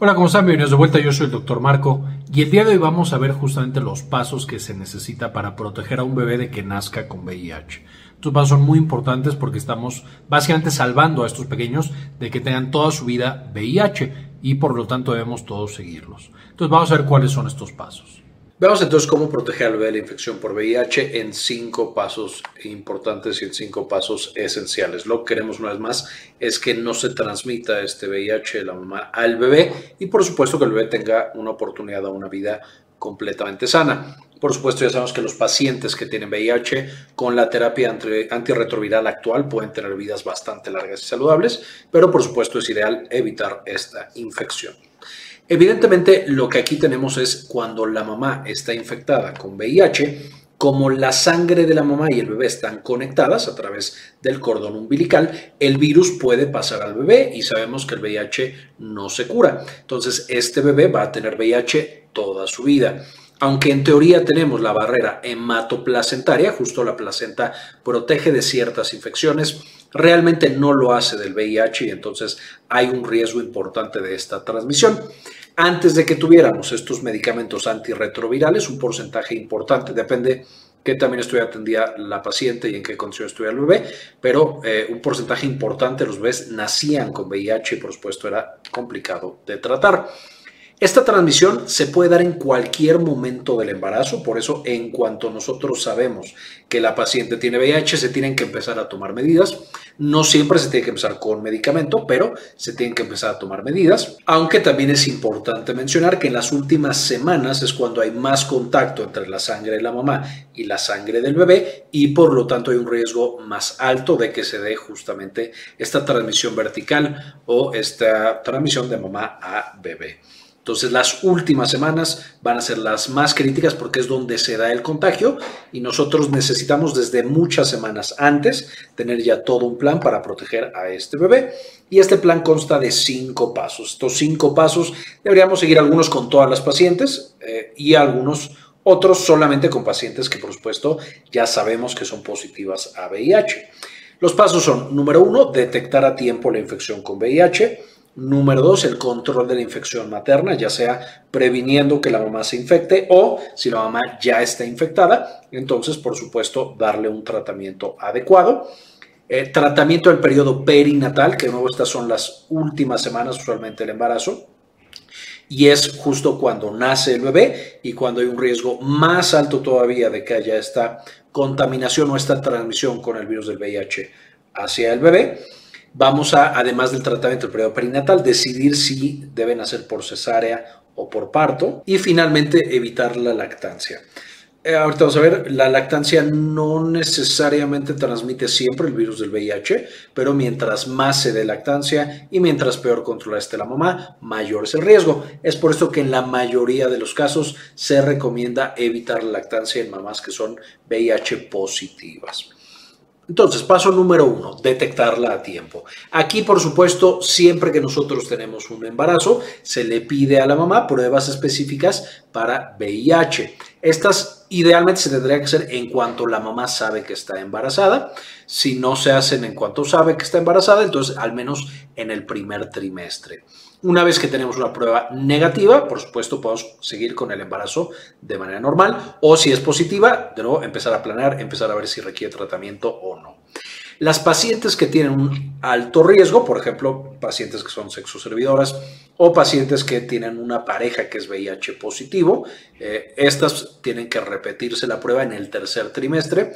Hola, ¿cómo están? Bienvenidos de vuelta. Yo soy el doctor Marco y el día de hoy vamos a ver justamente los pasos que se necesita para proteger a un bebé de que nazca con VIH. Estos pasos son muy importantes porque estamos básicamente salvando a estos pequeños de que tengan toda su vida VIH y por lo tanto debemos todos seguirlos. Entonces vamos a ver cuáles son estos pasos. Veamos entonces cómo proteger al bebé de la infección por VIH en cinco pasos importantes y en cinco pasos esenciales. Lo que queremos una vez más es que no se transmita este VIH de la mamá al bebé y por supuesto que el bebé tenga una oportunidad a una vida completamente sana. Por supuesto, ya sabemos que los pacientes que tienen VIH con la terapia antirretroviral actual pueden tener vidas bastante largas y saludables, pero por supuesto es ideal evitar esta infección. Evidentemente, lo que aquí tenemos es cuando la mamá está infectada con VIH, como la sangre de la mamá y el bebé están conectadas a través del cordón umbilical, el virus puede pasar al bebé y sabemos que el VIH no se cura. Entonces, este bebé va a tener VIH toda su vida. Aunque en teoría tenemos la barrera hematoplacentaria, justo la placenta protege de ciertas infecciones, realmente no lo hace del VIH y entonces hay un riesgo importante de esta transmisión. Antes de que tuviéramos estos medicamentos antirretrovirales, un porcentaje importante, depende que también estuviera atendida la paciente y en qué condición estuviera el bebé, pero eh, un porcentaje importante de los bebés nacían con VIH y por supuesto era complicado de tratar. Esta transmisión se puede dar en cualquier momento del embarazo, por eso en cuanto nosotros sabemos que la paciente tiene VIH, se tienen que empezar a tomar medidas. No siempre se tiene que empezar con medicamento, pero se tienen que empezar a tomar medidas. Aunque también es importante mencionar que en las últimas semanas es cuando hay más contacto entre la sangre de la mamá y la sangre del bebé y por lo tanto hay un riesgo más alto de que se dé justamente esta transmisión vertical o esta transmisión de mamá a bebé. Entonces las últimas semanas van a ser las más críticas porque es donde se da el contagio y nosotros necesitamos desde muchas semanas antes tener ya todo un plan para proteger a este bebé. Y este plan consta de cinco pasos. Estos cinco pasos deberíamos seguir algunos con todas las pacientes eh, y algunos otros solamente con pacientes que por supuesto ya sabemos que son positivas a VIH. Los pasos son, número uno, detectar a tiempo la infección con VIH. Número dos, el control de la infección materna, ya sea previniendo que la mamá se infecte o si la mamá ya está infectada, entonces por supuesto darle un tratamiento adecuado. Eh, tratamiento del periodo perinatal, que de nuevo estas son las últimas semanas usualmente del embarazo, y es justo cuando nace el bebé y cuando hay un riesgo más alto todavía de que haya esta contaminación o esta transmisión con el virus del VIH hacia el bebé. Vamos a, además del tratamiento del periodo perinatal, decidir si deben hacer por cesárea o por parto y finalmente evitar la lactancia. Eh, ahorita vamos a ver, la lactancia no necesariamente transmite siempre el virus del VIH, pero mientras más se dé lactancia y mientras peor controla esté la mamá, mayor es el riesgo. Es por esto que en la mayoría de los casos se recomienda evitar la lactancia en mamás que son VIH positivas. Entonces, paso número uno, detectarla a tiempo. Aquí, por supuesto, siempre que nosotros tenemos un embarazo, se le pide a la mamá pruebas específicas para VIH. Estas idealmente se tendría que hacer en cuanto la mamá sabe que está embarazada. Si no se hacen en cuanto sabe que está embarazada, entonces al menos en el primer trimestre. Una vez que tenemos una prueba negativa, por supuesto, podemos seguir con el embarazo de manera normal o si es positiva, de nuevo empezar a planear, empezar a ver si requiere tratamiento o no. Las pacientes que tienen un alto riesgo, por ejemplo, pacientes que son sexoservidoras o pacientes que tienen una pareja que es VIH positivo, eh, estas tienen que repetirse la prueba en el tercer trimestre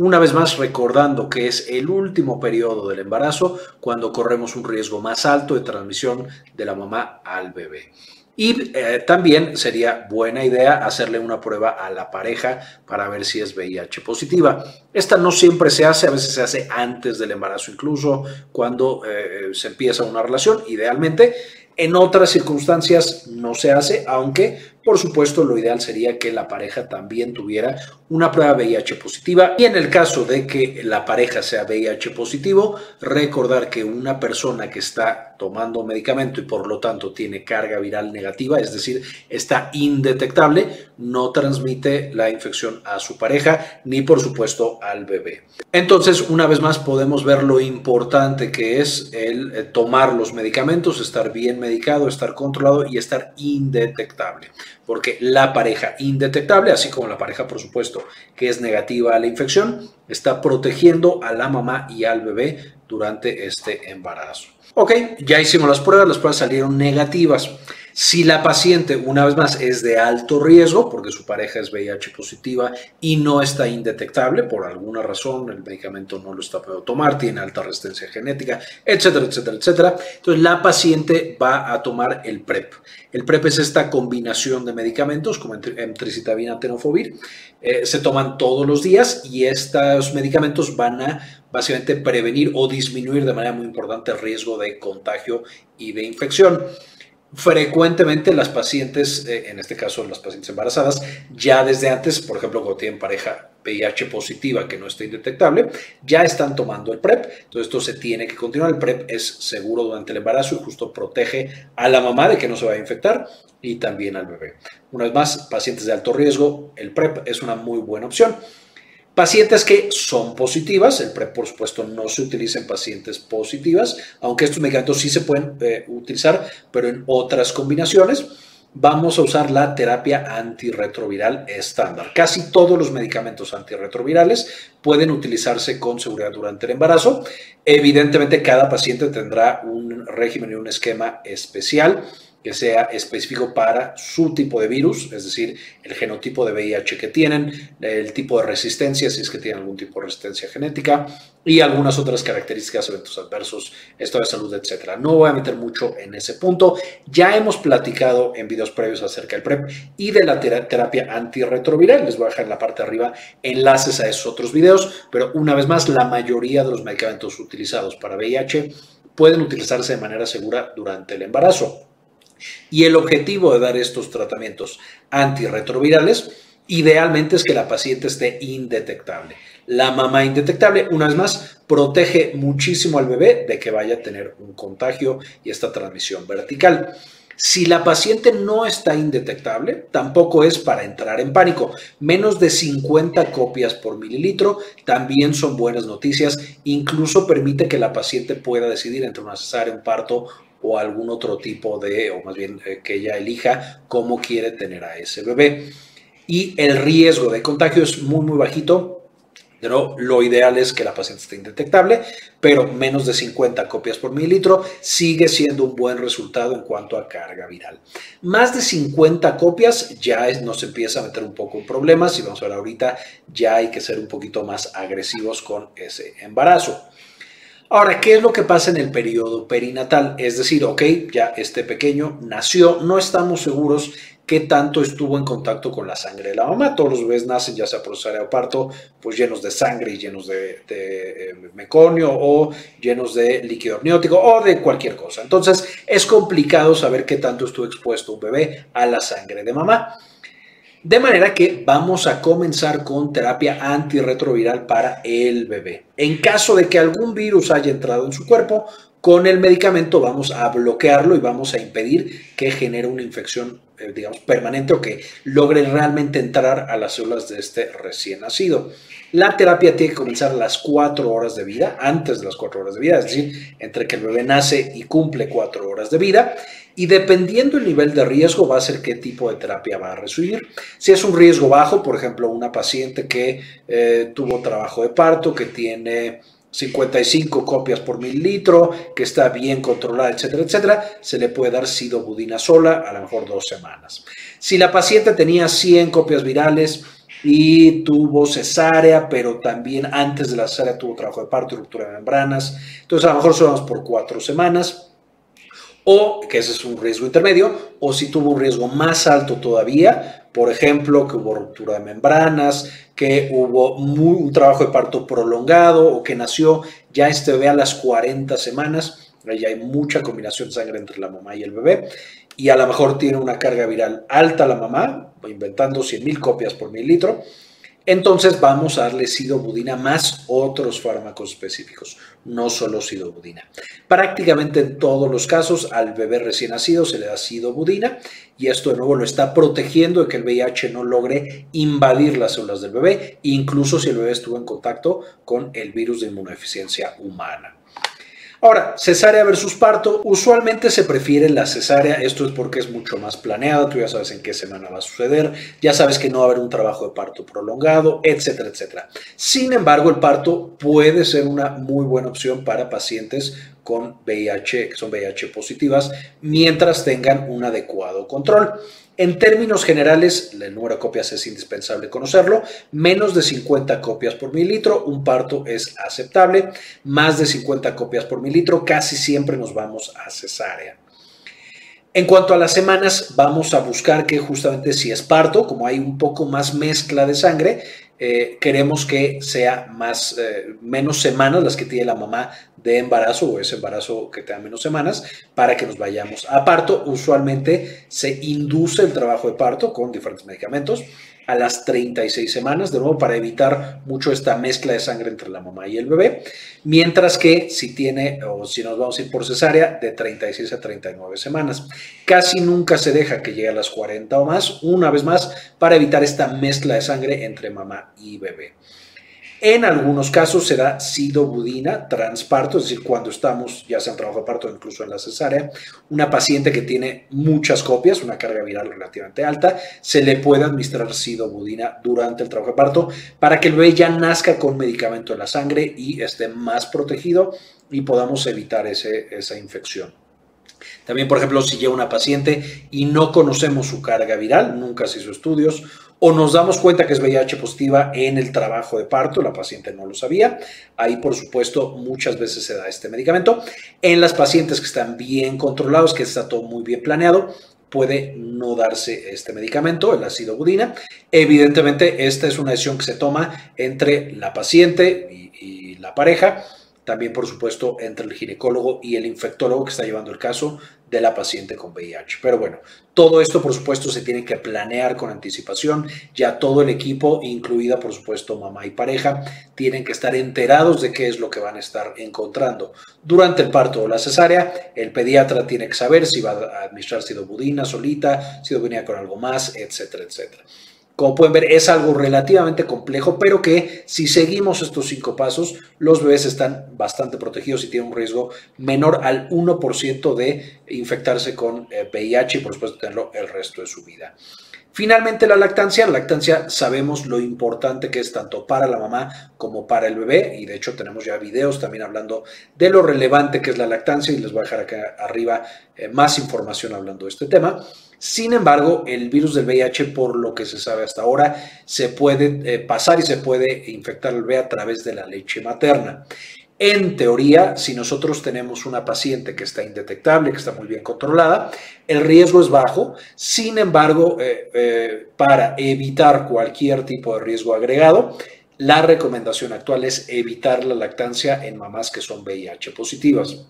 una vez más recordando que es el último periodo del embarazo cuando corremos un riesgo más alto de transmisión de la mamá al bebé. Y eh, también sería buena idea hacerle una prueba a la pareja para ver si es VIH positiva. Esta no siempre se hace, a veces se hace antes del embarazo, incluso cuando eh, se empieza una relación, idealmente. En otras circunstancias no se hace, aunque por supuesto, lo ideal sería que la pareja también tuviera una prueba VIH positiva y en el caso de que la pareja sea VIH positivo, recordar que una persona que está tomando medicamento y por lo tanto tiene carga viral negativa, es decir, está indetectable, no transmite la infección a su pareja ni por supuesto al bebé. Entonces, una vez más podemos ver lo importante que es el eh, tomar los medicamentos, estar bien medicado, estar controlado y estar indetectable porque la pareja indetectable, así como la pareja, por supuesto, que es negativa a la infección, está protegiendo a la mamá y al bebé durante este embarazo. Ok, ya hicimos las pruebas, las pruebas salieron negativas. Si la paciente, una vez más, es de alto riesgo, porque su pareja es VIH positiva y no está indetectable por alguna razón, el medicamento no lo está pudiendo tomar, tiene alta resistencia genética, etcétera, etcétera, etcétera, entonces la paciente va a tomar el PrEP. El PrEP es esta combinación de medicamentos como emtricitabina, tenofovir. Eh, se toman todos los días y estos medicamentos van a básicamente prevenir o disminuir de manera muy importante el riesgo de contagio y de infección. Frecuentemente las pacientes, eh, en este caso las pacientes embarazadas, ya desde antes, por ejemplo, cuando tienen pareja VIH positiva que no está indetectable, ya están tomando el PrEP. Entonces esto se tiene que continuar. El PrEP es seguro durante el embarazo y justo protege a la mamá de que no se vaya a infectar y también al bebé. Una vez más, pacientes de alto riesgo, el PrEP es una muy buena opción. Pacientes que son positivas, el PrEP por supuesto no se utiliza en pacientes positivas, aunque estos medicamentos sí se pueden eh, utilizar, pero en otras combinaciones. Vamos a usar la terapia antirretroviral estándar. Casi todos los medicamentos antirretrovirales pueden utilizarse con seguridad durante el embarazo. Evidentemente, cada paciente tendrá un régimen y un esquema especial que sea específico para su tipo de virus, es decir, el genotipo de VIH que tienen, el tipo de resistencia, si es que tienen algún tipo de resistencia genética y algunas otras características, eventos adversos, estado de salud, etc. No voy a meter mucho en ese punto. Ya hemos platicado en videos previos acerca del PrEP y de la terapia antirretroviral. Les voy a dejar en la parte de arriba enlaces a esos otros videos, pero una vez más, la mayoría de los medicamentos utilizados para VIH pueden utilizarse de manera segura durante el embarazo. Y el objetivo de dar estos tratamientos antirretrovirales idealmente es que la paciente esté indetectable. La mamá indetectable, una vez más, protege muchísimo al bebé de que vaya a tener un contagio y esta transmisión vertical. Si la paciente no está indetectable, tampoco es para entrar en pánico. Menos de 50 copias por mililitro también son buenas noticias. Incluso permite que la paciente pueda decidir entre una cesárea, un parto o algún otro tipo de, o más bien eh, que ella elija cómo quiere tener a ese bebé. Y el riesgo de contagio es muy, muy bajito. Pero lo ideal es que la paciente esté indetectable, pero menos de 50 copias por mililitro sigue siendo un buen resultado en cuanto a carga viral. Más de 50 copias ya nos empieza a meter un poco en problemas y vamos a ver ahorita ya hay que ser un poquito más agresivos con ese embarazo. Ahora, ¿qué es lo que pasa en el periodo perinatal? Es decir, ok, ya este pequeño nació, no estamos seguros qué tanto estuvo en contacto con la sangre de la mamá. Todos los bebés nacen, ya sea por cesárea o parto, pues llenos de sangre y llenos de, de, eh, meconio o llenos de líquido amniótico o de cualquier cosa. Entonces, es complicado saber qué tanto estuvo expuesto un bebé a la sangre de mamá. De manera que vamos a comenzar con terapia antirretroviral para el bebé. En caso de que algún virus haya entrado en su cuerpo, con el medicamento vamos a bloquearlo y vamos a impedir que genere una infección, eh, digamos, permanente o que logre realmente entrar a las células de este recién nacido. La terapia tiene que comenzar las cuatro horas de vida, antes de las cuatro horas de vida, es decir, entre que el bebé nace y cumple cuatro horas de vida. Y dependiendo el nivel de riesgo va a ser qué tipo de terapia va a recibir. Si es un riesgo bajo, por ejemplo, una paciente que eh, tuvo trabajo de parto, que tiene 55 copias por mililitro, que está bien controlada, etcétera, etcétera, se le puede dar sidobudina sola a lo mejor dos semanas. Si la paciente tenía 100 copias virales, y tuvo cesárea, pero también antes de la cesárea tuvo trabajo de parto y ruptura de membranas. Entonces, a lo mejor solo por cuatro semanas. O, que ese es un riesgo intermedio, o si tuvo un riesgo más alto todavía, por ejemplo, que hubo ruptura de membranas, que hubo un trabajo de parto prolongado o que nació ya este bebé a las 40 semanas, ahí hay mucha combinación de sangre entre la mamá y el bebé, y a lo mejor tiene una carga viral alta la mamá, inventando 100.000 copias por mililitro, entonces vamos a darle sidobudina más otros fármacos específicos, no solo sidobudina. Prácticamente en todos los casos al bebé recién nacido se le da sidobudina y esto de nuevo lo está protegiendo de que el VIH no logre invadir las células del bebé, incluso si el bebé estuvo en contacto con el virus de inmunodeficiencia humana. Ahora, cesárea versus parto, usualmente se prefiere la cesárea, esto es porque es mucho más planeada, tú ya sabes en qué semana va a suceder, ya sabes que no va a haber un trabajo de parto prolongado, etcétera, etcétera. Sin embargo, el parto puede ser una muy buena opción para pacientes con VIH, que son VIH positivas, mientras tengan un adecuado control. En términos generales, el número de copias es indispensable conocerlo. Menos de 50 copias por mililitro, un parto es aceptable. Más de 50 copias por mililitro, casi siempre nos vamos a cesárea. En cuanto a las semanas, vamos a buscar que justamente si es parto, como hay un poco más mezcla de sangre, eh, queremos que sea más, eh, menos semanas las que tiene la mamá de embarazo o ese embarazo que tenga menos semanas para que nos vayamos a parto. Usualmente se induce el trabajo de parto con diferentes medicamentos a las 36 semanas, de nuevo para evitar mucho esta mezcla de sangre entre la mamá y el bebé, mientras que si tiene o si nos vamos a ir por cesárea, de 36 a 39 semanas. Casi nunca se deja que llegue a las 40 o más, una vez más, para evitar esta mezcla de sangre entre mamá y bebé. En algunos casos se da sidobudina transparto, es decir, cuando estamos ya sea en trabajo de parto incluso en la cesárea, una paciente que tiene muchas copias, una carga viral relativamente alta, se le puede administrar sidobudina durante el trabajo de parto para que el bebé ya nazca con medicamento en la sangre y esté más protegido y podamos evitar esa infección. También, por ejemplo, si llega una paciente y no conocemos su carga viral, nunca se hizo estudios, o nos damos cuenta que es VIH positiva en el trabajo de parto, la paciente no lo sabía. Ahí, por supuesto, muchas veces se da este medicamento. En las pacientes que están bien controlados, que está todo muy bien planeado, puede no darse este medicamento, el ácido budina. Evidentemente, esta es una decisión que se toma entre la paciente y, y la pareja también por supuesto entre el ginecólogo y el infectólogo que está llevando el caso de la paciente con VIH. Pero bueno, todo esto por supuesto se tiene que planear con anticipación, ya todo el equipo, incluida por supuesto mamá y pareja, tienen que estar enterados de qué es lo que van a estar encontrando. Durante el parto o la cesárea, el pediatra tiene que saber si va a administrar sidobudina solita, sidobudina con algo más, etcétera, etcétera. Como pueden ver, es algo relativamente complejo, pero que si seguimos estos cinco pasos, los bebés están bastante protegidos y tienen un riesgo menor al 1% de infectarse con VIH eh, y por supuesto tenerlo el resto de su vida. Finalmente, la lactancia. La lactancia sabemos lo importante que es tanto para la mamá como para el bebé y de hecho tenemos ya videos también hablando de lo relevante que es la lactancia y les voy a dejar acá arriba eh, más información hablando de este tema. Sin embargo, el virus del VIH, por lo que se sabe hasta ahora, se puede eh, pasar y se puede infectar al bebé a través de la leche materna. En teoría, si nosotros tenemos una paciente que está indetectable, que está muy bien controlada, el riesgo es bajo. Sin embargo, eh, eh, para evitar cualquier tipo de riesgo agregado, la recomendación actual es evitar la lactancia en mamás que son VIH positivas.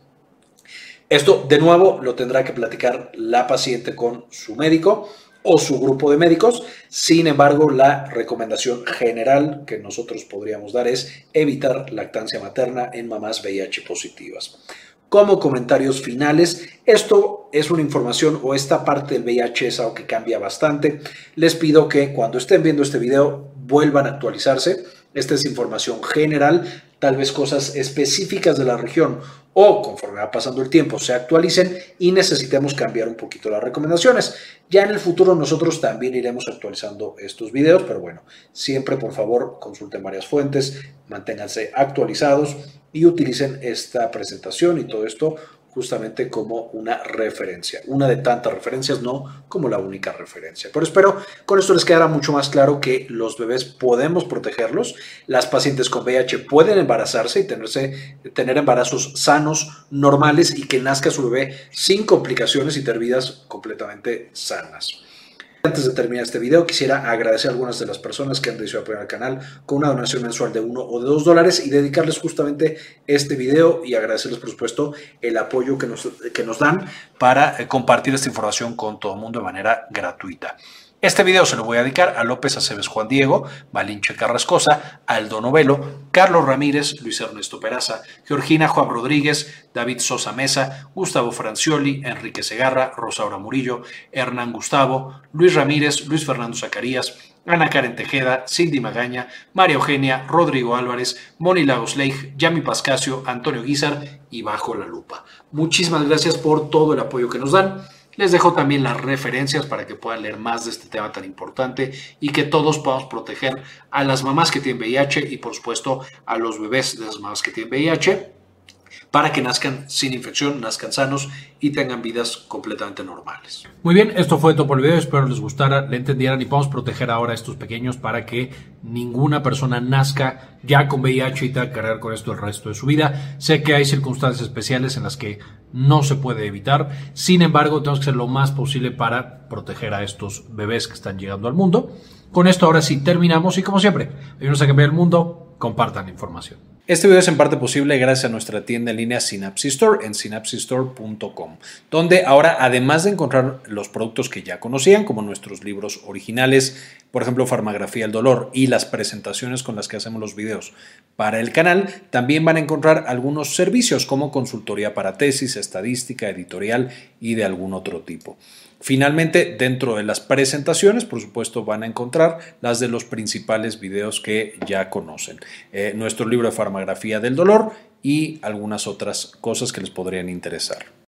Esto, de nuevo, lo tendrá que platicar la paciente con su médico o su grupo de médicos. Sin embargo, la recomendación general que nosotros podríamos dar es evitar lactancia materna en mamás VIH positivas. Como comentarios finales, esto es una información o esta parte del VIH es algo que cambia bastante. Les pido que cuando estén viendo este video vuelvan a actualizarse. Esta es información general, tal vez cosas específicas de la región o conforme va pasando el tiempo se actualicen y necesitemos cambiar un poquito las recomendaciones. Ya en el futuro nosotros también iremos actualizando estos videos, pero bueno, siempre por favor consulten varias fuentes, manténganse actualizados y utilicen esta presentación y todo esto justamente como una referencia. Una de tantas referencias, no como la única referencia. Pero espero con esto les quedará mucho más claro que los bebés podemos protegerlos. Las pacientes con VIH pueden embarazarse y tenerse, tener embarazos sanos, normales y que nazca su bebé sin complicaciones y tener vidas completamente sanas. Antes de terminar este video, quisiera agradecer a algunas de las personas que han decidido apoyar al canal con una donación mensual de uno o de dos dólares y dedicarles justamente este video y agradecerles, por supuesto, el apoyo que nos, que nos dan para eh, compartir esta información con todo el mundo de manera gratuita. Este video se lo voy a dedicar a López Aceves Juan Diego, Malinche Carrascosa, Aldo Novelo, Carlos Ramírez, Luis Ernesto Peraza, Georgina Juan Rodríguez, David Sosa Mesa, Gustavo Francioli, Enrique Segarra, Rosaura Murillo, Hernán Gustavo, Luis Ramírez, Luis Fernando Zacarías, Ana Karen Tejeda, Cindy Magaña, María Eugenia, Rodrigo Álvarez, Moni Lagos Leigh, Yami Pascasio, Antonio Guizar y Bajo la Lupa. Muchísimas gracias por todo el apoyo que nos dan. Les dejo también las referencias para que puedan leer más de este tema tan importante y que todos podamos proteger a las mamás que tienen VIH y por supuesto a los bebés de las mamás que tienen VIH para que nazcan sin infección, nazcan sanos y tengan vidas completamente normales. Muy bien, esto fue todo por el video, espero les gustara, le entendieran y podamos proteger ahora a estos pequeños para que ninguna persona nazca ya con VIH y tenga que cargar con esto el resto de su vida. Sé que hay circunstancias especiales en las que no se puede evitar, sin embargo tenemos que hacer lo más posible para proteger a estos bebés que están llegando al mundo. Con esto ahora sí terminamos y como siempre, ayúdenos a cambiar el mundo, compartan la información. Este video es en parte posible gracias a nuestra tienda en línea Synapsis Store en synapsistore.com, donde ahora además de encontrar los productos que ya conocían, como nuestros libros originales, por ejemplo Farmagrafía del Dolor y las presentaciones con las que hacemos los videos para el canal, también van a encontrar algunos servicios como consultoría para tesis, estadística, editorial y de algún otro tipo. Finalmente, dentro de las presentaciones, por supuesto, van a encontrar las de los principales videos que ya conocen. Eh, nuestro libro de farmagrafía del dolor y algunas otras cosas que les podrían interesar.